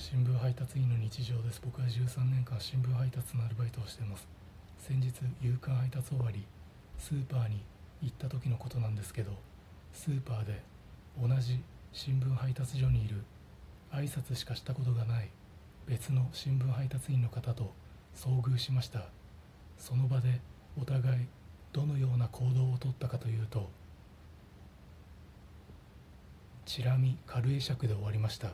新聞配達員の日常です。僕は13年間新聞配達のアルバイトをしてます。先日夕刊配達終わりスーパーに行った時のことなんですけどスーパーで同じ新聞配達所にいる挨拶しかしたことがない別の新聞配達員の方と遭遇しました。その場でお互いどのような行動をとったかというとチラ見軽会釈で終わりました。